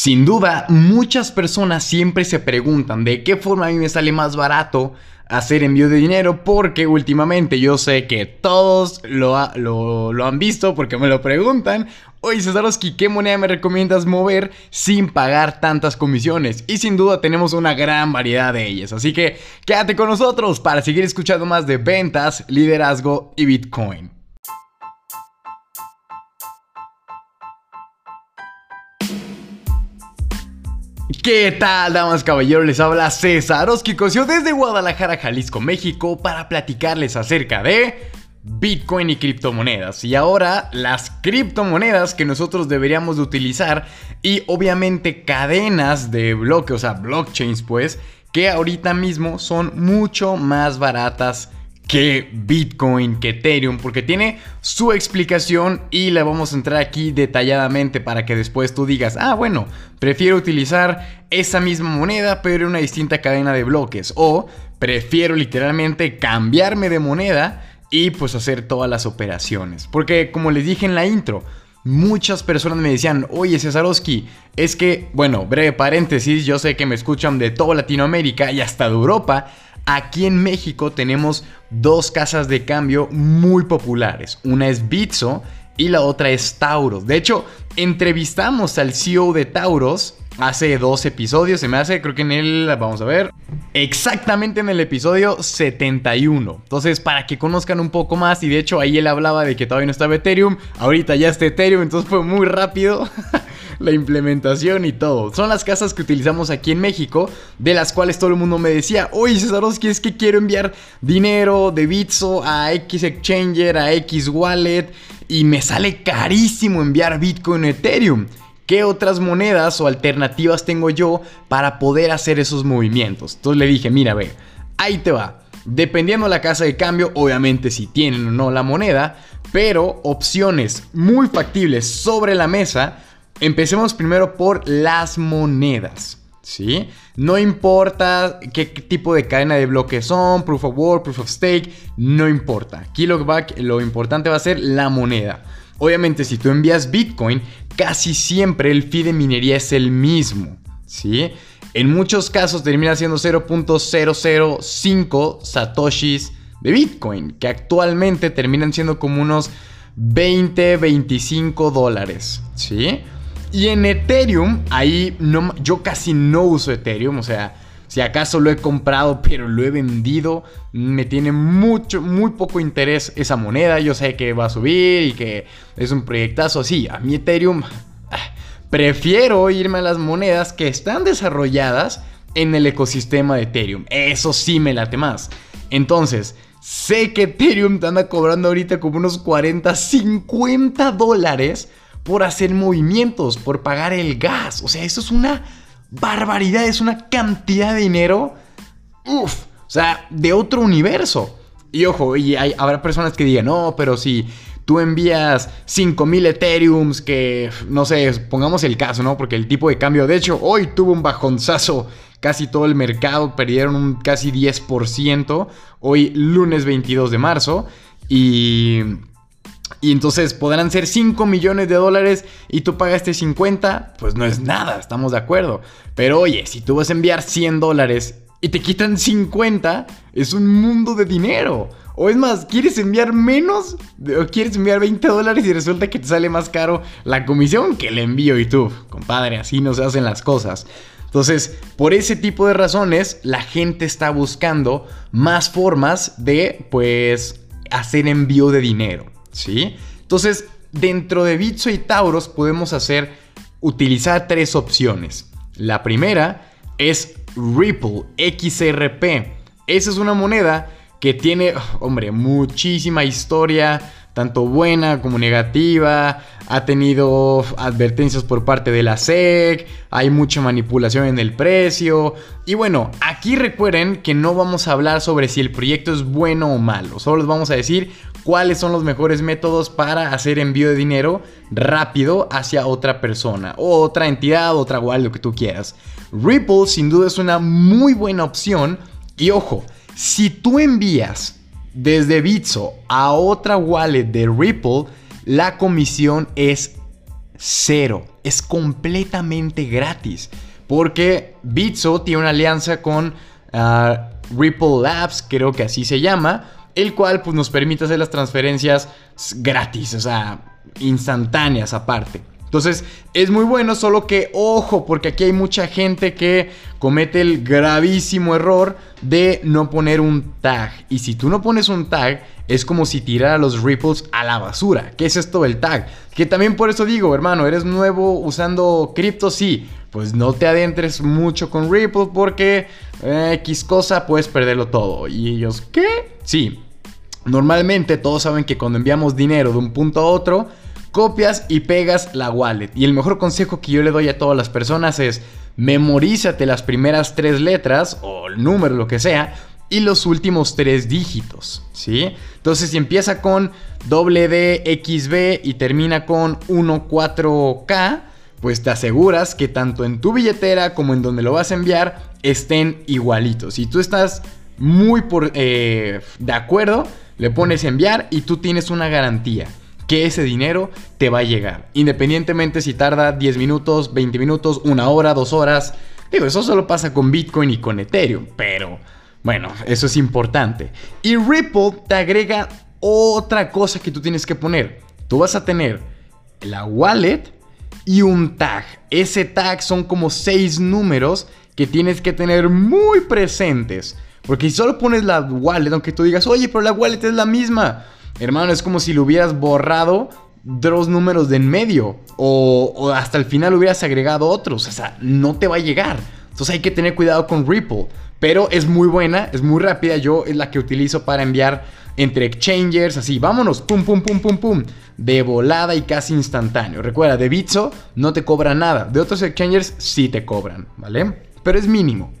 Sin duda, muchas personas siempre se preguntan de qué forma a mí me sale más barato hacer envío de dinero porque últimamente yo sé que todos lo, lo, han visto porque me lo preguntan. Oye Cesarowski, ¿qué moneda me recomiendas mover sin pagar tantas comisiones? Y sin duda tenemos una gran variedad de ellas. Así que quédate con nosotros para seguir escuchando más de ventas, liderazgo y Bitcoin. ¿Qué tal, damas caballeros? Les habla César Oskikosio desde Guadalajara, Jalisco, México, para platicarles acerca de Bitcoin y criptomonedas. Y ahora las criptomonedas que nosotros deberíamos de utilizar y obviamente cadenas de bloques, o sea, blockchains pues, que ahorita mismo son mucho más baratas que Bitcoin, que Ethereum, porque tiene su explicación y la vamos a entrar aquí detalladamente para que después tú digas, ah, bueno, prefiero utilizar esa misma moneda pero en una distinta cadena de bloques o prefiero literalmente cambiarme de moneda y pues hacer todas las operaciones. Porque como les dije en la intro, muchas personas me decían, oye Cesarowski, es que, bueno, breve paréntesis, yo sé que me escuchan de toda Latinoamérica y hasta de Europa, Aquí en México tenemos dos casas de cambio muy populares. Una es Bitso y la otra es Tauros. De hecho, entrevistamos al CEO de Tauros hace dos episodios. Se me hace, creo que en el, vamos a ver, exactamente en el episodio 71. Entonces, para que conozcan un poco más, y de hecho ahí él hablaba de que todavía no estaba Ethereum, ahorita ya está Ethereum, entonces fue muy rápido. la implementación y todo. Son las casas que utilizamos aquí en México, de las cuales todo el mundo me decía, oye Cesarowski, es que quiero enviar dinero de Bitso a X Exchanger, a X Wallet, y me sale carísimo enviar Bitcoin o Ethereum. ¿Qué otras monedas o alternativas tengo yo para poder hacer esos movimientos? Entonces le dije, mira, ve, ahí te va. Dependiendo la casa de cambio, obviamente si tienen o no la moneda, pero opciones muy factibles sobre la mesa Empecemos primero por las monedas. ¿Sí? No importa qué tipo de cadena de bloques son, proof of work, proof of stake, no importa. Aquí lo, lo importante va a ser la moneda. Obviamente, si tú envías Bitcoin, casi siempre el fee de minería es el mismo. ¿Sí? En muchos casos termina siendo 0.005 satoshis de Bitcoin, que actualmente terminan siendo como unos 20, 25 dólares. ¿Sí? Y en Ethereum, ahí no, yo casi no uso Ethereum, o sea, si acaso lo he comprado pero lo he vendido, me tiene mucho, muy poco interés esa moneda, yo sé que va a subir y que es un proyectazo, sí, a mi Ethereum ah, prefiero irme a las monedas que están desarrolladas en el ecosistema de Ethereum, eso sí me late más. Entonces, sé que Ethereum te anda cobrando ahorita como unos 40, 50 dólares por hacer movimientos, por pagar el gas. O sea, eso es una barbaridad, es una cantidad de dinero. Uf, o sea, de otro universo. Y ojo, y habrá personas que digan, no, pero si tú envías 5000 Ethereums, que no sé, pongamos el caso, ¿no? Porque el tipo de cambio, de hecho, hoy tuvo un bajonzazo. Casi todo el mercado perdieron un casi 10%. Hoy, lunes 22 de marzo. Y y entonces podrán ser 5 millones de dólares y tú pagaste 50, pues no es nada, estamos de acuerdo. Pero oye, si tú vas a enviar 100 dólares y te quitan 50, es un mundo de dinero. O es más, ¿quieres enviar menos? ¿O quieres enviar 20 dólares y resulta que te sale más caro la comisión que el envío? Y tú, compadre, así no se hacen las cosas. Entonces, por ese tipo de razones, la gente está buscando más formas de, pues, hacer envío de dinero. ¿Sí? Entonces, dentro de Bitso y Tauros podemos hacer, utilizar tres opciones. La primera es Ripple, XRP. Esa es una moneda que tiene, hombre, muchísima historia, tanto buena como negativa, ha tenido advertencias por parte de la SEC, hay mucha manipulación en el precio. Y bueno, aquí recuerden que no vamos a hablar sobre si el proyecto es bueno o malo, solo les vamos a decir cuáles son los mejores métodos para hacer envío de dinero rápido hacia otra persona, o otra entidad, otra wallet, lo que tú quieras. Ripple sin duda es una muy buena opción. Y ojo, si tú envías desde Bitso a otra wallet de Ripple, la comisión es cero. Es completamente gratis. Porque Bitso tiene una alianza con ah, Ripple Labs, creo que así se llama, el cual pues, nos permite hacer las transferencias gratis, o sea, instantáneas aparte. Entonces es muy bueno, solo que ojo, porque aquí hay mucha gente que comete el gravísimo error de no poner un tag. Y si tú no pones un tag, es como si tirara los ripples a la basura. ¿Qué es esto del tag? Que también por eso digo, hermano, eres nuevo usando cripto, sí. Pues no te adentres mucho con Ripple porque eh, X cosa puedes perderlo todo. Y ellos, ¿qué? Sí. Normalmente todos saben que cuando enviamos dinero de un punto a otro, copias y pegas la wallet. Y el mejor consejo que yo le doy a todas las personas es memorízate las primeras tres letras o el número, lo que sea, y los últimos tres dígitos, ¿sí? Entonces, si empieza con WDXB y termina con 14K, pues te aseguras que tanto en tu billetera como en donde lo vas a enviar estén igualitos. Si tú estás muy por, eh, de acuerdo, le pones enviar y tú tienes una garantía que ese dinero te va a llegar. Independientemente si tarda 10 minutos, 20 minutos, una hora, dos horas. Digo, eso solo pasa con Bitcoin y con Ethereum, pero bueno, eso es importante. Y Ripple te agrega otra cosa que tú tienes que poner. Tú vas a tener la wallet y un tag. Ese tag son como seis números que tienes que tener muy presentes. Porque si solo pones la wallet, aunque tú digas, oye, pero la wallet es la misma. Hermano, es como si lo hubieras borrado dos números de en medio. O, hasta el final hubieras agregado otros. O sea, no te va a llegar. Entonces hay que tener cuidado con Ripple. Pero es muy buena, es muy rápida. Yo es la que utilizo para enviar entre exchangers. Así, vámonos. Pum, pum, pum, pum, pum. De volada y casi instantáneo. Recuerda, de Bitso no te cobra nada. De otros exchangers sí te cobran, ¿vale? Pero es mínimo.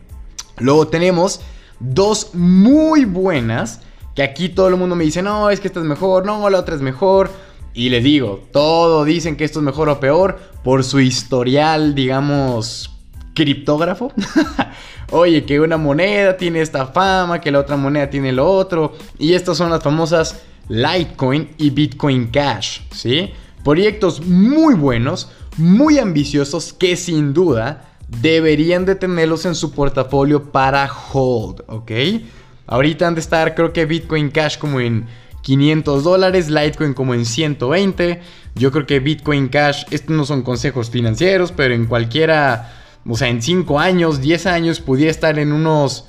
Luego tenemos dos muy buenas que aquí todo el mundo me dice, no, es que esta es mejor, no, la otra es mejor. Y les digo, todo dicen que esto es mejor o peor por su historial, digamos, criptógrafo. Oye, que una moneda tiene esta fama, que la otra moneda tiene lo otro. Y estas son las famosas Litecoin y Bitcoin Cash, ¿sí? Proyectos muy buenos, muy ambiciosos que sin duda deberían de tenerlos en su portafolio para hold, ¿ok? Ahorita han de estar, creo que Bitcoin Cash como en 500 dólares, Litecoin como en 120. Yo creo que Bitcoin Cash, estos no son consejos financieros, pero en cualquiera, o sea, en 5 años, 10 años, pudiera estar en unos,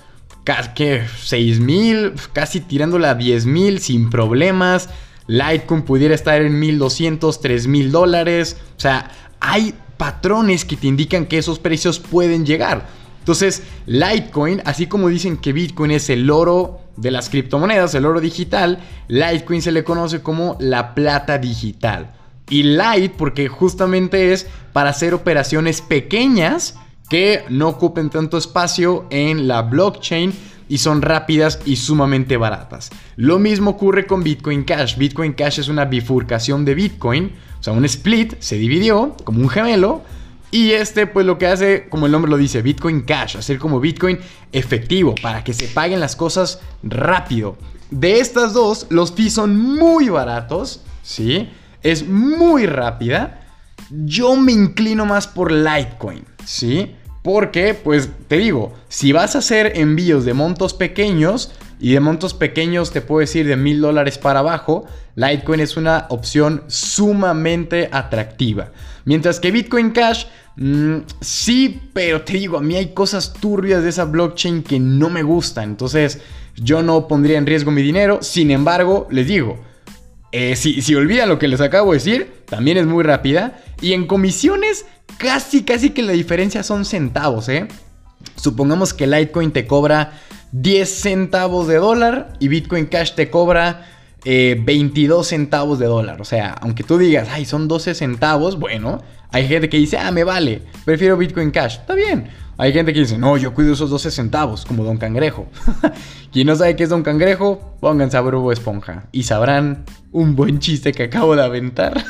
¿qué? 6 mil, casi tirándole a 10 mil sin problemas. Litecoin pudiera estar en 1200, 3000 dólares. O sea, hay patrones que te indican que esos precios pueden llegar. Entonces, Litecoin, así como dicen que Bitcoin es el oro de las criptomonedas, el oro digital, Litecoin se le conoce como la plata digital. Y Lite porque justamente es para hacer operaciones pequeñas que no ocupen tanto espacio en la blockchain y son rápidas y sumamente baratas. Lo mismo ocurre con Bitcoin Cash. Bitcoin Cash es una bifurcación de Bitcoin, o sea, un split, se dividió como un gemelo y este, pues lo que hace, como el nombre lo dice, Bitcoin Cash, hacer como Bitcoin efectivo para que se paguen las cosas rápido. De estas dos, los fees son muy baratos, ¿sí? Es muy rápida. Yo me inclino más por Litecoin, ¿sí? Porque, pues te digo, si vas a hacer envíos de montos pequeños, y de montos pequeños te puedo decir de mil dólares para abajo, Litecoin es una opción sumamente atractiva. Mientras que Bitcoin Cash, mm, sí, pero te digo, a mí hay cosas turbias de esa blockchain que no me gustan. Entonces yo no pondría en riesgo mi dinero. Sin embargo, les digo, eh, si, si olvidan lo que les acabo de decir, también es muy rápida. Y en comisiones, casi, casi que la diferencia son centavos, ¿eh? Supongamos que Litecoin te cobra 10 centavos de dólar y Bitcoin Cash te cobra 22 eh, centavos de dólar. O sea, aunque tú digas, ay, son 12 centavos, bueno, hay gente que dice, ah, me vale, prefiero Bitcoin Cash. Está bien. Hay gente que dice, no, yo cuido esos 12 centavos, como Don Cangrejo. Quien no sabe qué es Don Cangrejo, pónganse a Brubo Esponja y sabrán un buen chiste que acabo de aventar.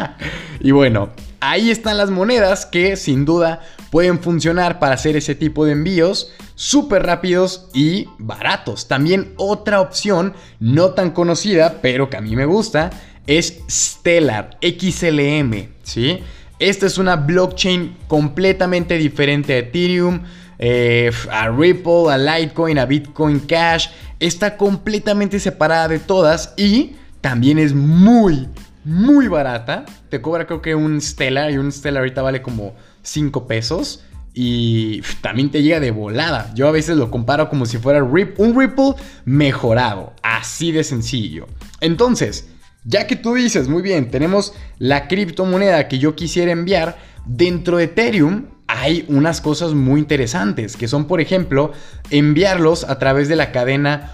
y bueno, ahí están las monedas que sin duda pueden funcionar para hacer ese tipo de envíos súper rápidos y baratos. También otra opción no tan conocida, pero que a mí me gusta, es Stellar XLM, ¿sí? Esta es una blockchain completamente diferente a Ethereum, eh, a Ripple, a Litecoin, a Bitcoin Cash. Está completamente separada de todas y también es muy, muy barata. Te cobra creo que un Stellar y un Stellar ahorita vale como 5 pesos. Y también te llega de volada. Yo a veces lo comparo como si fuera un Ripple mejorado. Así de sencillo. Entonces, ya que tú dices, muy bien, tenemos la criptomoneda que yo quisiera enviar, dentro de Ethereum hay unas cosas muy interesantes, que son, por ejemplo, enviarlos a través de la cadena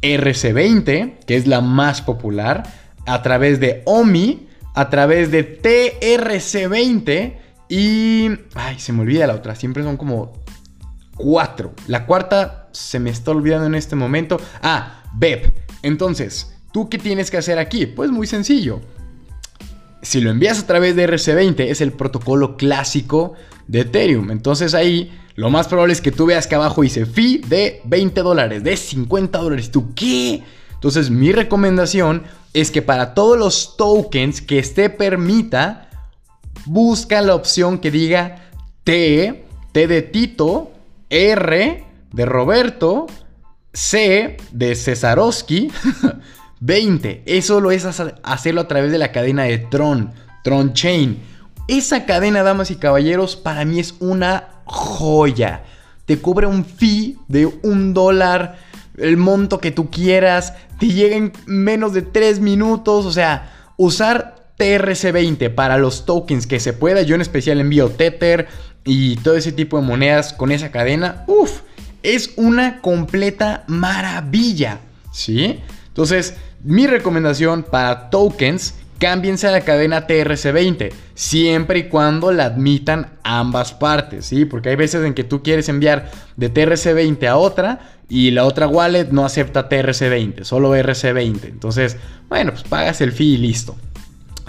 RC20, que es la más popular, a través de OMI, a través de TRC20 y... Ay, se me olvida la otra, siempre son como cuatro. La cuarta se me está olvidando en este momento. Ah, BEP. Entonces, ¿Tú qué tienes que hacer aquí? Pues muy sencillo. Si lo envías a través de RC20 es el protocolo clásico de Ethereum. Entonces ahí lo más probable es que tú veas que abajo dice fee de 20 dólares, de 50 dólares. ¿Tú qué? Entonces mi recomendación es que para todos los tokens que esté permita, busca la opción que diga T, T de Tito, R de Roberto, C de Cesarowski, 20. Eso lo es hacerlo a través de la cadena de Tron, Tron Chain. Esa cadena, damas y caballeros, para mí es una joya. Te cubre un fee de un dólar, el monto que tú quieras, te llega en menos de 3 minutos. O sea, usar TRC20 para los tokens que se pueda. Yo en especial envío Tether y todo ese tipo de monedas con esa cadena. Uf, es una completa maravilla. ¿Sí? Entonces, mi recomendación para tokens, cámbiense a la cadena TRC20, siempre y cuando la admitan ambas partes, ¿sí? Porque hay veces en que tú quieres enviar de TRC20 a otra y la otra wallet no acepta TRC20, solo RC20. Entonces, bueno, pues pagas el fee y listo.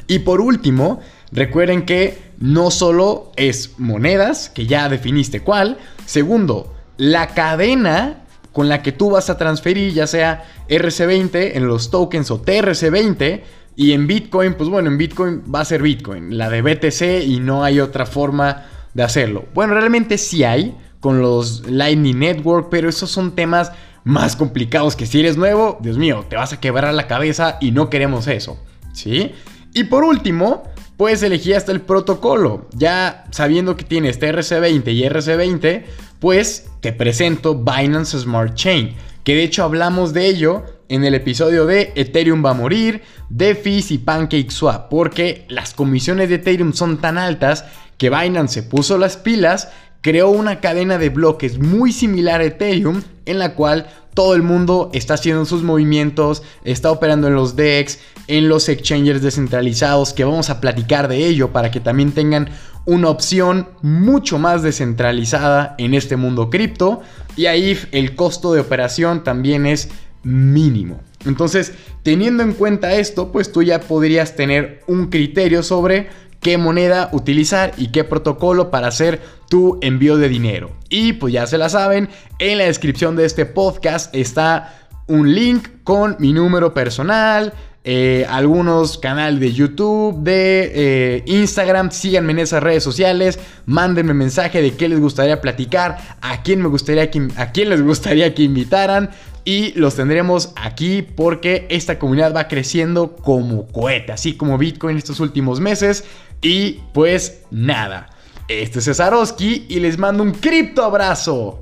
Y por último, recuerden que no solo es monedas, que ya definiste cuál. Segundo, la cadena con la que tú vas a transferir, ya sea RC20 en los tokens o TRC20. Y en Bitcoin, pues bueno, en Bitcoin va a ser Bitcoin, la de BTC y no hay otra forma de hacerlo. Bueno, realmente sí hay con los Lightning Network, pero esos son temas más complicados que si eres nuevo, Dios mío, te vas a quebrar la cabeza y no queremos eso, ¿sí? Y por último, puedes elegir hasta el protocolo. Ya sabiendo que tienes TRC20 y RC20, pues te presento Binance Smart Chain, que de hecho hablamos de ello en el episodio de Ethereum va a morir, DeFi y PancakeSwap, porque las comisiones de Ethereum son tan altas que Binance se puso las pilas, creó una cadena de bloques muy similar a Ethereum, en la cual todo el mundo está haciendo sus movimientos, está operando en los DEX, en los exchanges descentralizados, que vamos a platicar de ello para que también tengan una opción mucho más descentralizada en este mundo cripto. Y ahí el costo de operación también es mínimo. Entonces, teniendo en cuenta esto, pues tú ya podrías tener un criterio sobre qué moneda utilizar y qué protocolo para hacer tu envío de dinero. Y pues ya se la saben, en la descripción de este podcast está un link con mi número personal, eh, algunos canales de YouTube, de eh, Instagram. Síganme en esas redes sociales. Mándenme mensaje de qué les gustaría platicar, a quién me gustaría que, a quién les gustaría que invitaran. Y los tendremos aquí porque esta comunidad va creciendo como cohete, así como Bitcoin estos últimos meses. Y pues nada, este es Cesarowski y les mando un cripto abrazo.